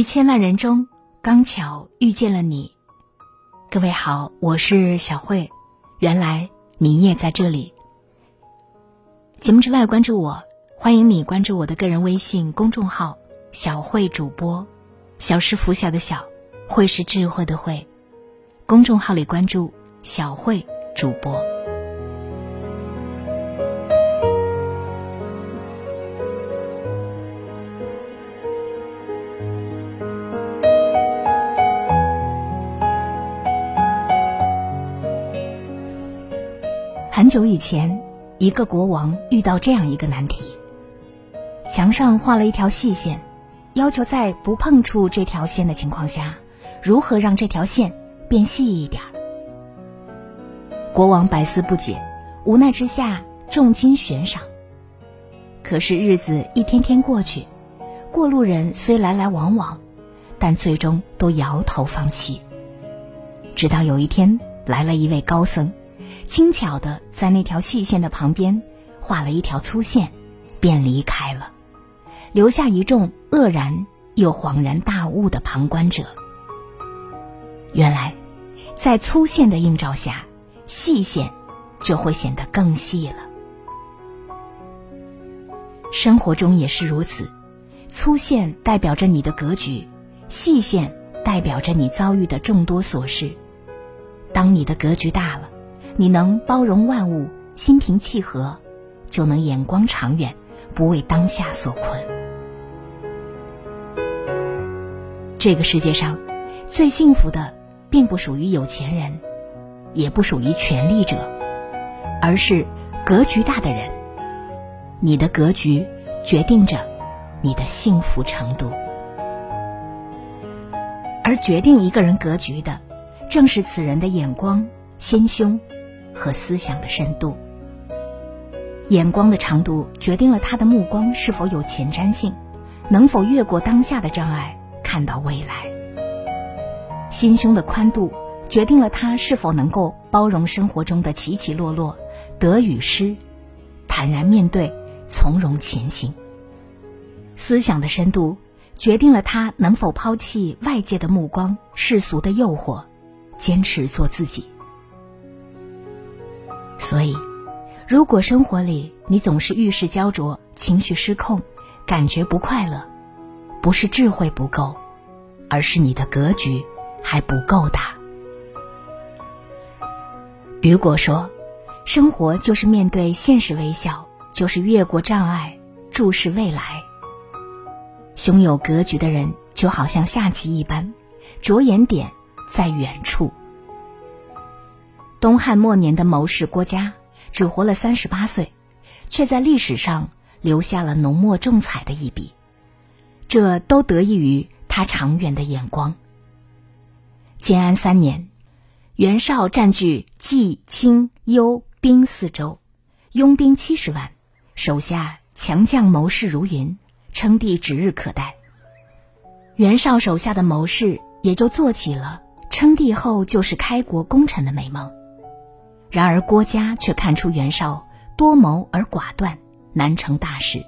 于千万人中，刚巧遇见了你。各位好，我是小慧。原来你也在这里。节目之外，关注我，欢迎你关注我的个人微信公众号“小慧主播”。小是拂晓的小，慧是智慧的慧。公众号里关注“小慧主播”。久以前，一个国王遇到这样一个难题：墙上画了一条细线，要求在不碰触这条线的情况下，如何让这条线变细一点。国王百思不解，无奈之下重金悬赏。可是日子一天天过去，过路人虽来来往往，但最终都摇头放弃。直到有一天，来了一位高僧。轻巧的在那条细线的旁边画了一条粗线，便离开了，留下一众愕然又恍然大悟的旁观者。原来，在粗线的映照下，细线就会显得更细了。生活中也是如此，粗线代表着你的格局，细线代表着你遭遇的众多琐事。当你的格局大了。你能包容万物，心平气和，就能眼光长远，不为当下所困。这个世界上，最幸福的，并不属于有钱人，也不属于权力者，而是格局大的人。你的格局决定着你的幸福程度，而决定一个人格局的，正是此人的眼光、心胸。和思想的深度，眼光的长度决定了他的目光是否有前瞻性，能否越过当下的障碍看到未来。心胸的宽度决定了他是否能够包容生活中的起起落落，得与失，坦然面对，从容前行。思想的深度决定了他能否抛弃外界的目光、世俗的诱惑，坚持做自己。所以，如果生活里你总是遇事焦灼、情绪失控、感觉不快乐，不是智慧不够，而是你的格局还不够大。雨果说：“生活就是面对现实微笑，就是越过障碍，注视未来。胸有格局的人，就好像下棋一般，着眼点在远处。”东汉末年的谋士郭嘉，只活了三十八岁，却在历史上留下了浓墨重彩的一笔，这都得益于他长远的眼光。建安三年，袁绍占据冀、青、幽、兵四州，拥兵七十万，手下强将谋士如云，称帝指日可待。袁绍手下的谋士也就做起了称帝后就是开国功臣的美梦。然而郭嘉却看出袁绍多谋而寡断，难成大事，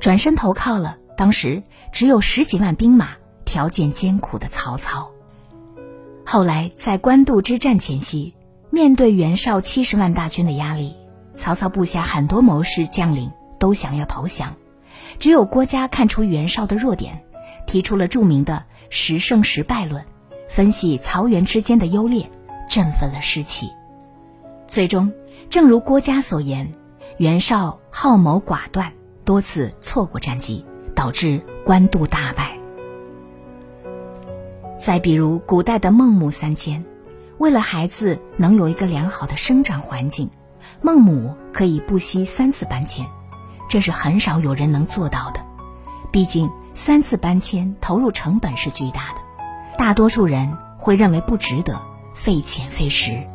转身投靠了当时只有十几万兵马、条件艰苦的曹操。后来在官渡之战前夕，面对袁绍七十万大军的压力，曹操部下很多谋士将领都想要投降，只有郭嘉看出袁绍的弱点，提出了著名的“十胜十败论”，分析曹袁之间的优劣，振奋了士气。最终，正如郭嘉所言，袁绍好谋寡断，多次错过战机，导致官渡大败。再比如古代的孟母三迁，为了孩子能有一个良好的生长环境，孟母可以不惜三次搬迁，这是很少有人能做到的。毕竟三次搬迁投入成本是巨大的，大多数人会认为不值得，费钱费时。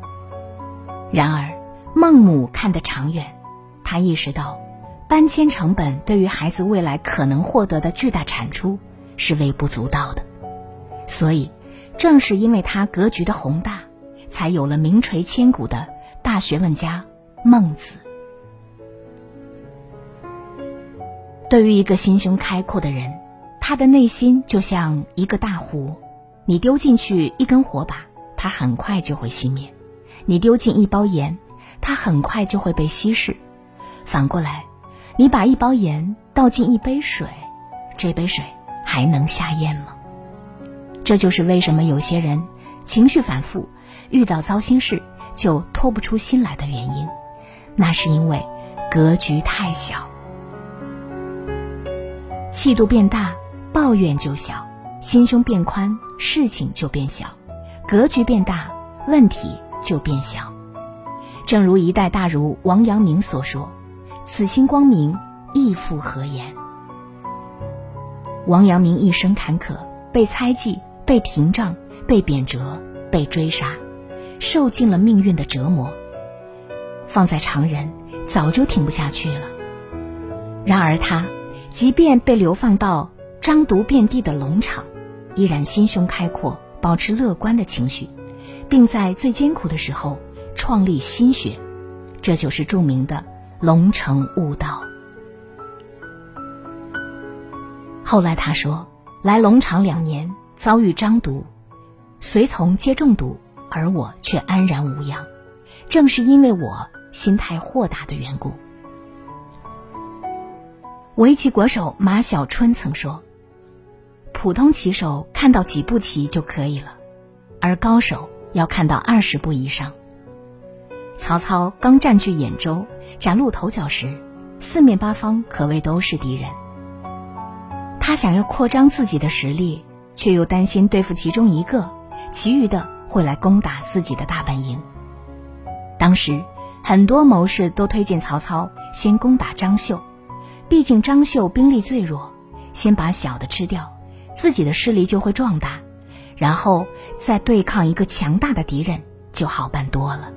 然而，孟母看得长远，她意识到，搬迁成本对于孩子未来可能获得的巨大产出是微不足道的。所以，正是因为他格局的宏大，才有了名垂千古的大学问家孟子。对于一个心胸开阔的人，他的内心就像一个大湖，你丢进去一根火把，它很快就会熄灭；你丢进一包盐，它很快就会被稀释。反过来，你把一包盐倒进一杯水，这杯水还能下咽吗？这就是为什么有些人情绪反复，遇到糟心事就脱不出心来的原因。那是因为格局太小，气度变大，抱怨就小；心胸变宽，事情就变小；格局变大，问题就变小。正如一代大儒王阳明所说：“此心光明，亦复何言？”王阳明一生坎坷，被猜忌。被屏障，被贬谪，被追杀，受尽了命运的折磨。放在常人，早就挺不下去了。然而他，即便被流放到獐毒遍地的龙场，依然心胸开阔，保持乐观的情绪，并在最艰苦的时候创立心学，这就是著名的龙城悟道。后来他说：“来龙场两年。”遭遇张毒，随从皆中毒，而我却安然无恙，正是因为我心态豁达的缘故。围棋国手马小春曾说：“普通棋手看到几步棋就可以了，而高手要看到二十步以上。”曹操刚占据兖州，崭露头角时，四面八方可谓都是敌人。他想要扩张自己的实力。却又担心对付其中一个，其余的会来攻打自己的大本营。当时，很多谋士都推荐曹操先攻打张绣，毕竟张绣兵力最弱，先把小的吃掉，自己的势力就会壮大，然后再对抗一个强大的敌人就好办多了。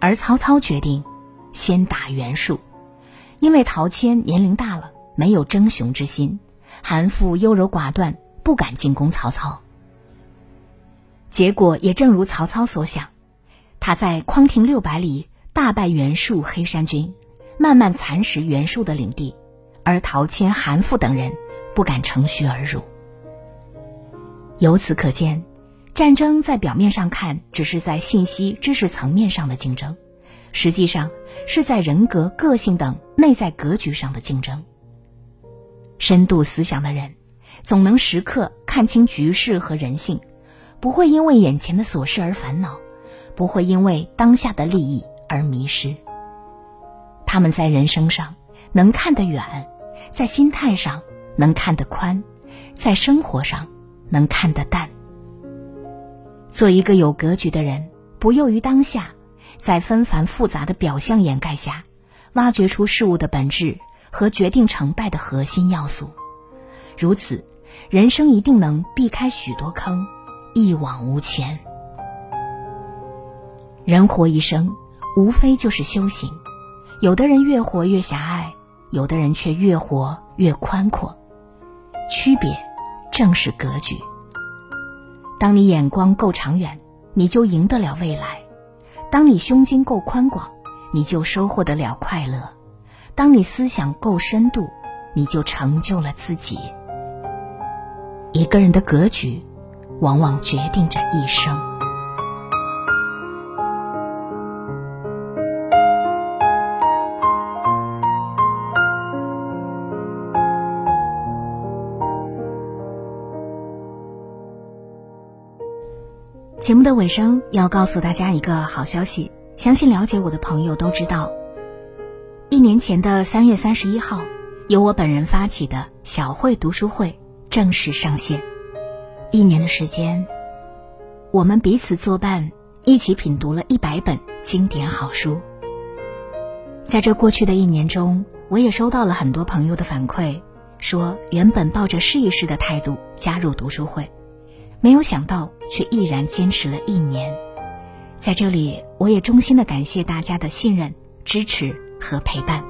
而曹操决定先打袁术，因为陶谦年龄大了，没有争雄之心。韩馥优柔寡断，不敢进攻曹操。结果也正如曹操所想，他在匡亭六百里大败袁术黑山军，慢慢蚕食袁术的领地，而陶谦、韩馥等人不敢乘虚而入。由此可见，战争在表面上看只是在信息、知识层面上的竞争，实际上是在人格、个性等内在格局上的竞争。深度思想的人，总能时刻看清局势和人性，不会因为眼前的琐事而烦恼，不会因为当下的利益而迷失。他们在人生上能看得远，在心态上能看得宽，在生活上能看得淡。做一个有格局的人，不囿于当下，在纷繁复杂的表象掩盖下，挖掘出事物的本质。和决定成败的核心要素，如此，人生一定能避开许多坑，一往无前。人活一生，无非就是修行。有的人越活越狭隘，有的人却越活越宽阔。区别，正是格局。当你眼光够长远，你就赢得了未来；当你胸襟够宽广，你就收获得了快乐。当你思想够深度，你就成就了自己。一个人的格局，往往决定着一生。节目的尾声要告诉大家一个好消息，相信了解我的朋友都知道。一年前的三月三十一号，由我本人发起的小慧读书会正式上线。一年的时间，我们彼此作伴，一起品读了一百本经典好书。在这过去的一年中，我也收到了很多朋友的反馈，说原本抱着试一试的态度加入读书会，没有想到却毅然坚持了一年。在这里，我也衷心的感谢大家的信任、支持。和陪伴。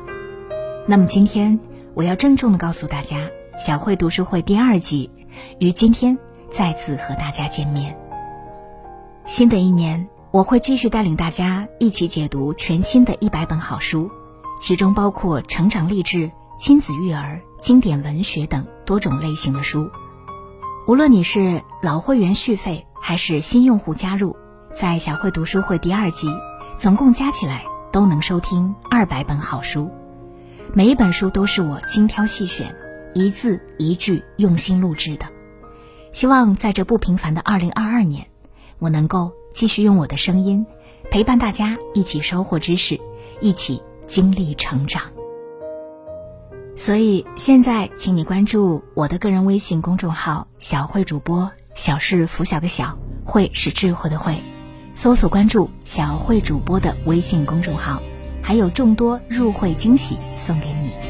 那么今天我要郑重的告诉大家，小慧读书会第二季于今天再次和大家见面。新的一年，我会继续带领大家一起解读全新的一百本好书，其中包括成长励志、亲子育儿、经典文学等多种类型的书。无论你是老会员续费还是新用户加入，在小慧读书会第二季，总共加起来都能收听二百本好书。每一本书都是我精挑细选，一字一句用心录制的。希望在这不平凡的二零二二年，我能够继续用我的声音陪伴大家一起收获知识，一起经历成长。所以现在，请你关注我的个人微信公众号“小慧主播”，小是拂晓的小，慧是智慧的慧，搜索关注小慧主播的微信公众号。还有众多入会惊喜送给你。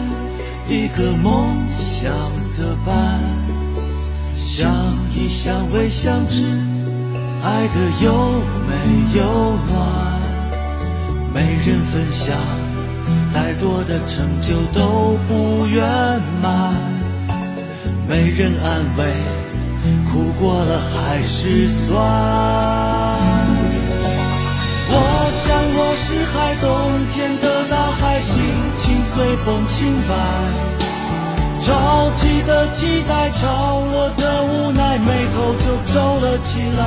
一个梦想的伴？相依相偎相知，爱的有没有暖？没人分享，再多的成就都不圆满。没人安慰，苦过了还是酸。我想我是海，冬天，随风轻摆。着急的期待，潮落的无奈，眉头就皱了起来。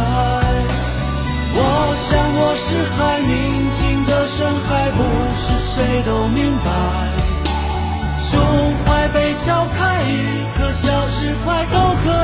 我想我是海，宁静的深海，不是谁都明白。胸怀被敲开，一颗小石块都可